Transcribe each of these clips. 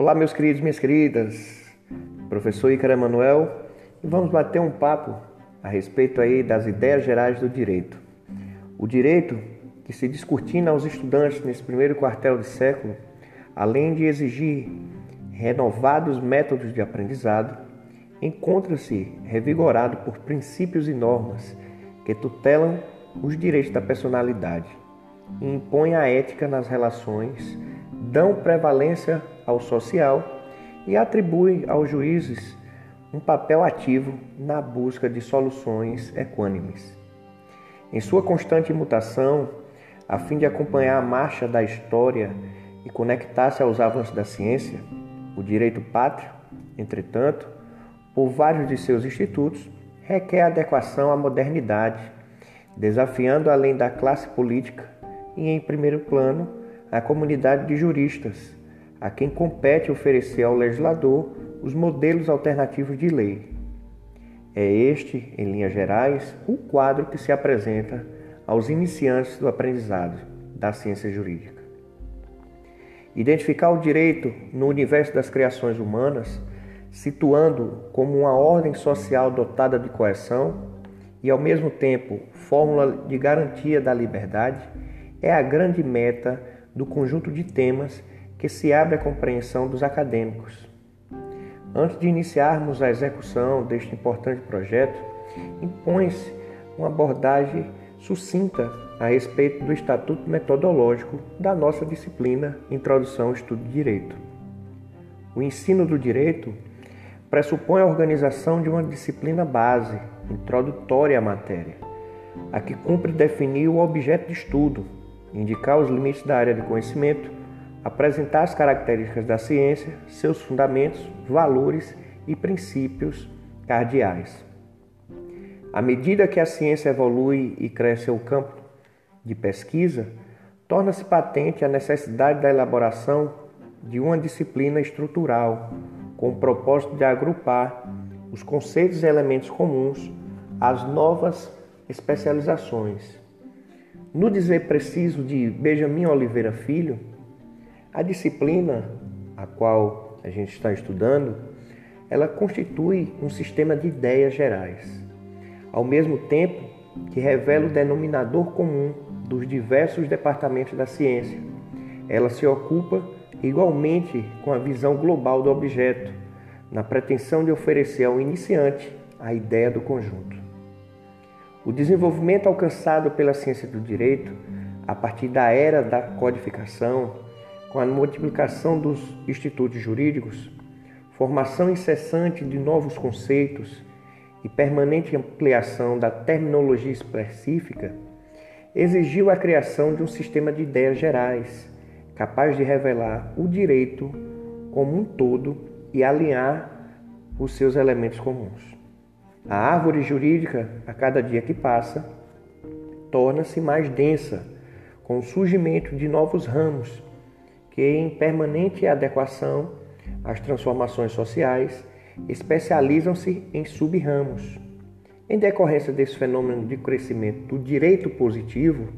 Olá, meus queridos minhas queridas. Professor Ícaro Emanuel, e vamos bater um papo a respeito aí das ideias gerais do direito. O direito que se descortina aos estudantes nesse primeiro quartel de século, além de exigir renovados métodos de aprendizado, encontra-se revigorado por princípios e normas que tutelam os direitos da personalidade impõem a ética nas relações, dão prevalência ao social e atribuem aos juízes um papel ativo na busca de soluções equânimes. Em sua constante mutação, a fim de acompanhar a marcha da história e conectar-se aos avanços da ciência, o direito pátrio, entretanto, por vários de seus institutos, requer adequação à modernidade, desafiando além da classe política e, em primeiro plano, a comunidade de juristas, a quem compete oferecer ao legislador os modelos alternativos de lei. É este, em linhas gerais, o quadro que se apresenta aos iniciantes do aprendizado da ciência jurídica. Identificar o direito no universo das criações humanas situando como uma ordem social dotada de coerção e, ao mesmo tempo, fórmula de garantia da liberdade, é a grande meta do conjunto de temas que se abre à compreensão dos acadêmicos. Antes de iniciarmos a execução deste importante projeto, impõe-se uma abordagem sucinta a respeito do estatuto metodológico da nossa disciplina Introdução ao Estudo de Direito. O ensino do direito pressupõe a organização de uma disciplina base, introdutória à matéria, a que cumpre definir o objeto de estudo, indicar os limites da área de conhecimento, apresentar as características da ciência, seus fundamentos, valores e princípios cardeais. À medida que a ciência evolui e cresce o campo de pesquisa, torna-se patente a necessidade da elaboração de uma disciplina estrutural com o propósito de agrupar os conceitos e elementos comuns às novas especializações. No dizer preciso de Benjamin Oliveira Filho, a disciplina a qual a gente está estudando, ela constitui um sistema de ideias gerais, ao mesmo tempo que revela o denominador comum dos diversos departamentos da ciência. Ela se ocupa igualmente com a visão global do objeto, na pretensão de oferecer ao iniciante a ideia do conjunto. O desenvolvimento alcançado pela ciência do direito, a partir da era da codificação, com a multiplicação dos institutos jurídicos, formação incessante de novos conceitos e permanente ampliação da terminologia específica, exigiu a criação de um sistema de ideias gerais capaz de revelar o direito como um todo e alinhar os seus elementos comuns. A árvore jurídica, a cada dia que passa, torna-se mais densa, com o surgimento de novos ramos que, em permanente adequação às transformações sociais, especializam-se em sub-ramos. Em decorrência desse fenômeno de crescimento do direito positivo,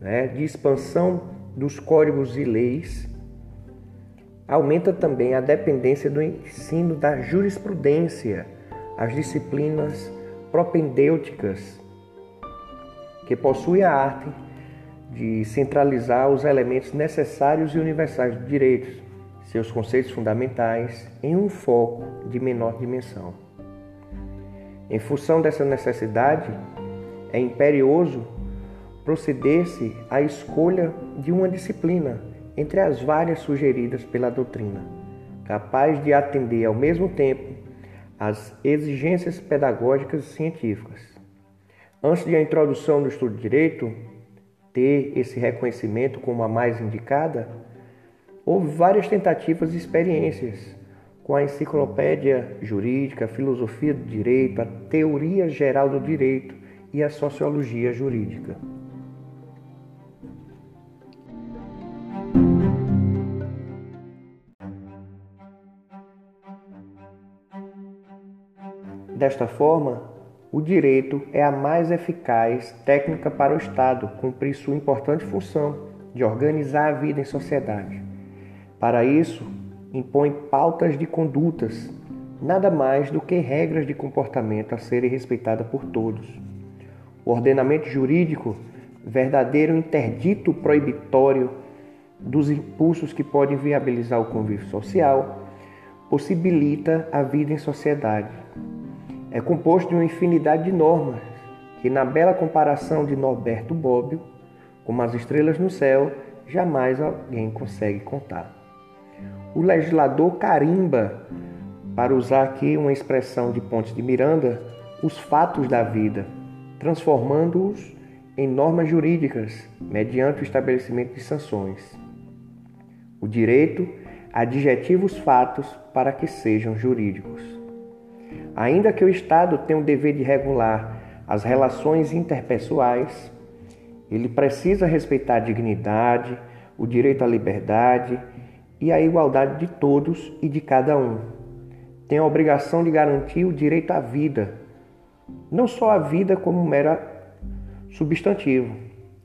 né, de expansão dos códigos e leis, aumenta também a dependência do ensino da jurisprudência, as disciplinas propendêuticas, que possui a arte de centralizar os elementos necessários e universais do direito, seus conceitos fundamentais, em um foco de menor dimensão. Em função dessa necessidade, é imperioso proceder-se à escolha de uma disciplina entre as várias sugeridas pela doutrina, capaz de atender ao mesmo tempo às exigências pedagógicas e científicas. Antes de a introdução do estudo de direito ter esse reconhecimento como a mais indicada, houve várias tentativas e experiências com a enciclopédia jurídica, filosofia do direito, a teoria geral do direito e a sociologia jurídica. Desta forma, o direito é a mais eficaz técnica para o Estado cumprir sua importante função de organizar a vida em sociedade. Para isso, impõe pautas de condutas, nada mais do que regras de comportamento a serem respeitadas por todos. O ordenamento jurídico, verdadeiro interdito proibitório dos impulsos que podem viabilizar o convívio social, possibilita a vida em sociedade. É composto de uma infinidade de normas que, na bela comparação de Norberto Bobbio, como as estrelas no céu, jamais alguém consegue contar. O legislador carimba, para usar aqui uma expressão de Pontes de Miranda, os fatos da vida, transformando-os em normas jurídicas mediante o estabelecimento de sanções. O direito adjetiva os fatos para que sejam jurídicos. Ainda que o Estado tenha o dever de regular as relações interpessoais, ele precisa respeitar a dignidade, o direito à liberdade e a igualdade de todos e de cada um. Tem a obrigação de garantir o direito à vida, não só a vida como mera substantivo,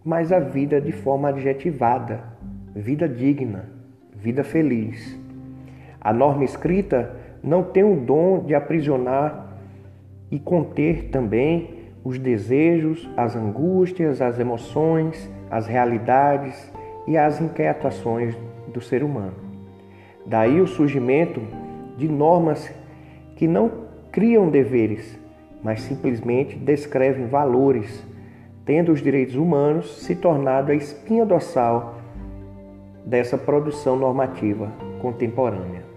mas a vida de forma adjetivada, vida digna, vida feliz. A norma escrita não tem o dom de aprisionar e conter também os desejos, as angústias, as emoções, as realidades e as inquietações do ser humano. Daí o surgimento de normas que não criam deveres, mas simplesmente descrevem valores, tendo os direitos humanos se tornado a espinha dorsal dessa produção normativa contemporânea.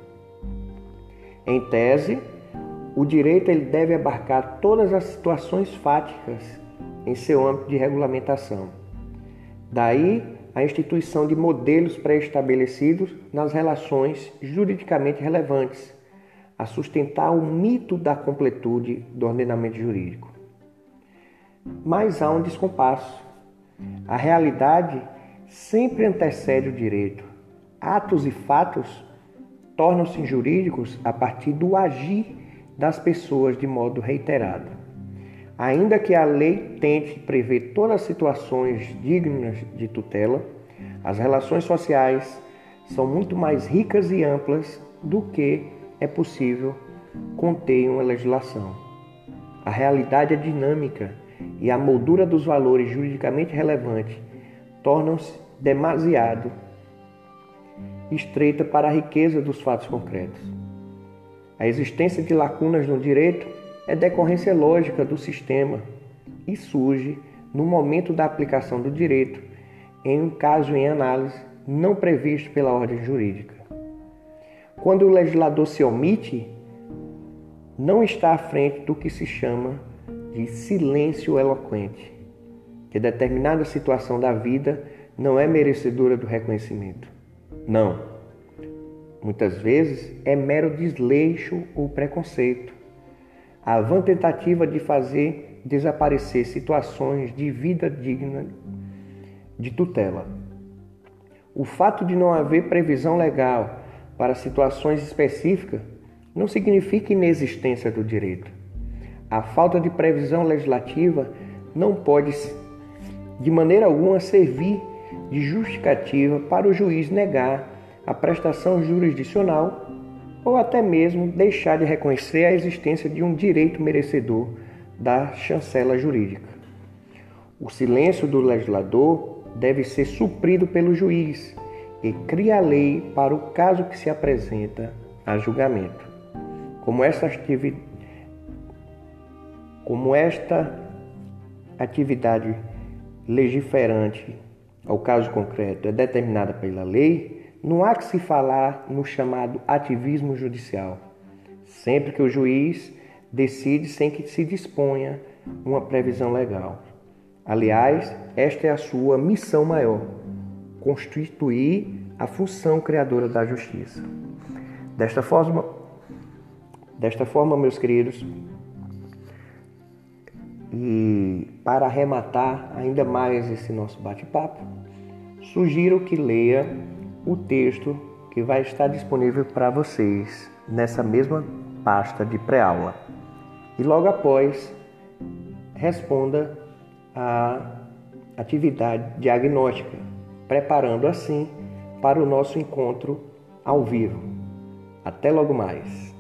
Em tese, o direito ele deve abarcar todas as situações fáticas em seu âmbito de regulamentação. Daí a instituição de modelos pré-estabelecidos nas relações juridicamente relevantes, a sustentar o mito da completude do ordenamento jurídico. Mas há um descompasso. A realidade sempre antecede o direito. Atos e fatos tornam-se jurídicos a partir do agir das pessoas de modo reiterado. Ainda que a lei tente prever todas as situações dignas de tutela, as relações sociais são muito mais ricas e amplas do que é possível conter em uma legislação. A realidade é dinâmica e a moldura dos valores juridicamente relevantes tornam-se demasiado estreita para a riqueza dos fatos concretos. A existência de lacunas no direito é decorrência lógica do sistema e surge no momento da aplicação do direito em um caso em análise não previsto pela ordem jurídica. Quando o legislador se omite, não está à frente do que se chama de silêncio eloquente, que determinada situação da vida não é merecedora do reconhecimento. Não Muitas vezes é mero desleixo ou preconceito. A vã tentativa de fazer desaparecer situações de vida digna de tutela. O fato de não haver previsão legal para situações específicas não significa inexistência do direito. A falta de previsão legislativa não pode, de maneira alguma, servir de justificativa para o juiz negar a prestação jurisdicional ou até mesmo deixar de reconhecer a existência de um direito merecedor da chancela jurídica. O silêncio do legislador deve ser suprido pelo juiz e cria a lei para o caso que se apresenta a julgamento. Como esta atividade, como esta atividade legiferante ao caso concreto é determinada pela lei, não há que se falar no chamado ativismo judicial. Sempre que o juiz decide sem que se disponha uma previsão legal. Aliás, esta é a sua missão maior: constituir a função criadora da justiça. Desta forma, desta forma, meus queridos, e para arrematar ainda mais esse nosso bate-papo, sugiro que leia o texto que vai estar disponível para vocês nessa mesma pasta de pré-aula. E logo após, responda a atividade diagnóstica, preparando assim para o nosso encontro ao vivo. Até logo mais.